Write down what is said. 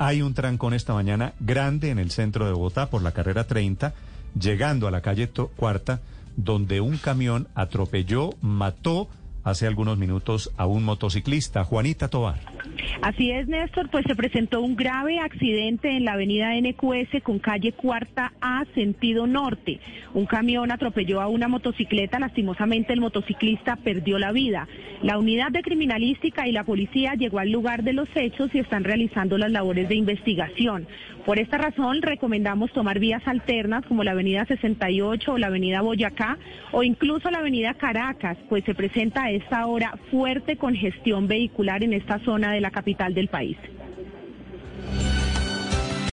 Hay un trancón esta mañana grande en el centro de Bogotá por la carrera 30, llegando a la calle Cuarta, donde un camión atropelló, mató hace algunos minutos a un motociclista, Juanita Tobar. Así es, Néstor, pues se presentó un grave accidente en la avenida NQS con calle Cuarta A, sentido norte. Un camión atropelló a una motocicleta, lastimosamente el motociclista perdió la vida. La unidad de criminalística y la policía llegó al lugar de los hechos y están realizando las labores de investigación. Por esta razón, recomendamos tomar vías alternas como la avenida 68 o la avenida Boyacá o incluso la avenida Caracas, pues se presenta a esta hora fuerte congestión vehicular en esta zona de la capital del país.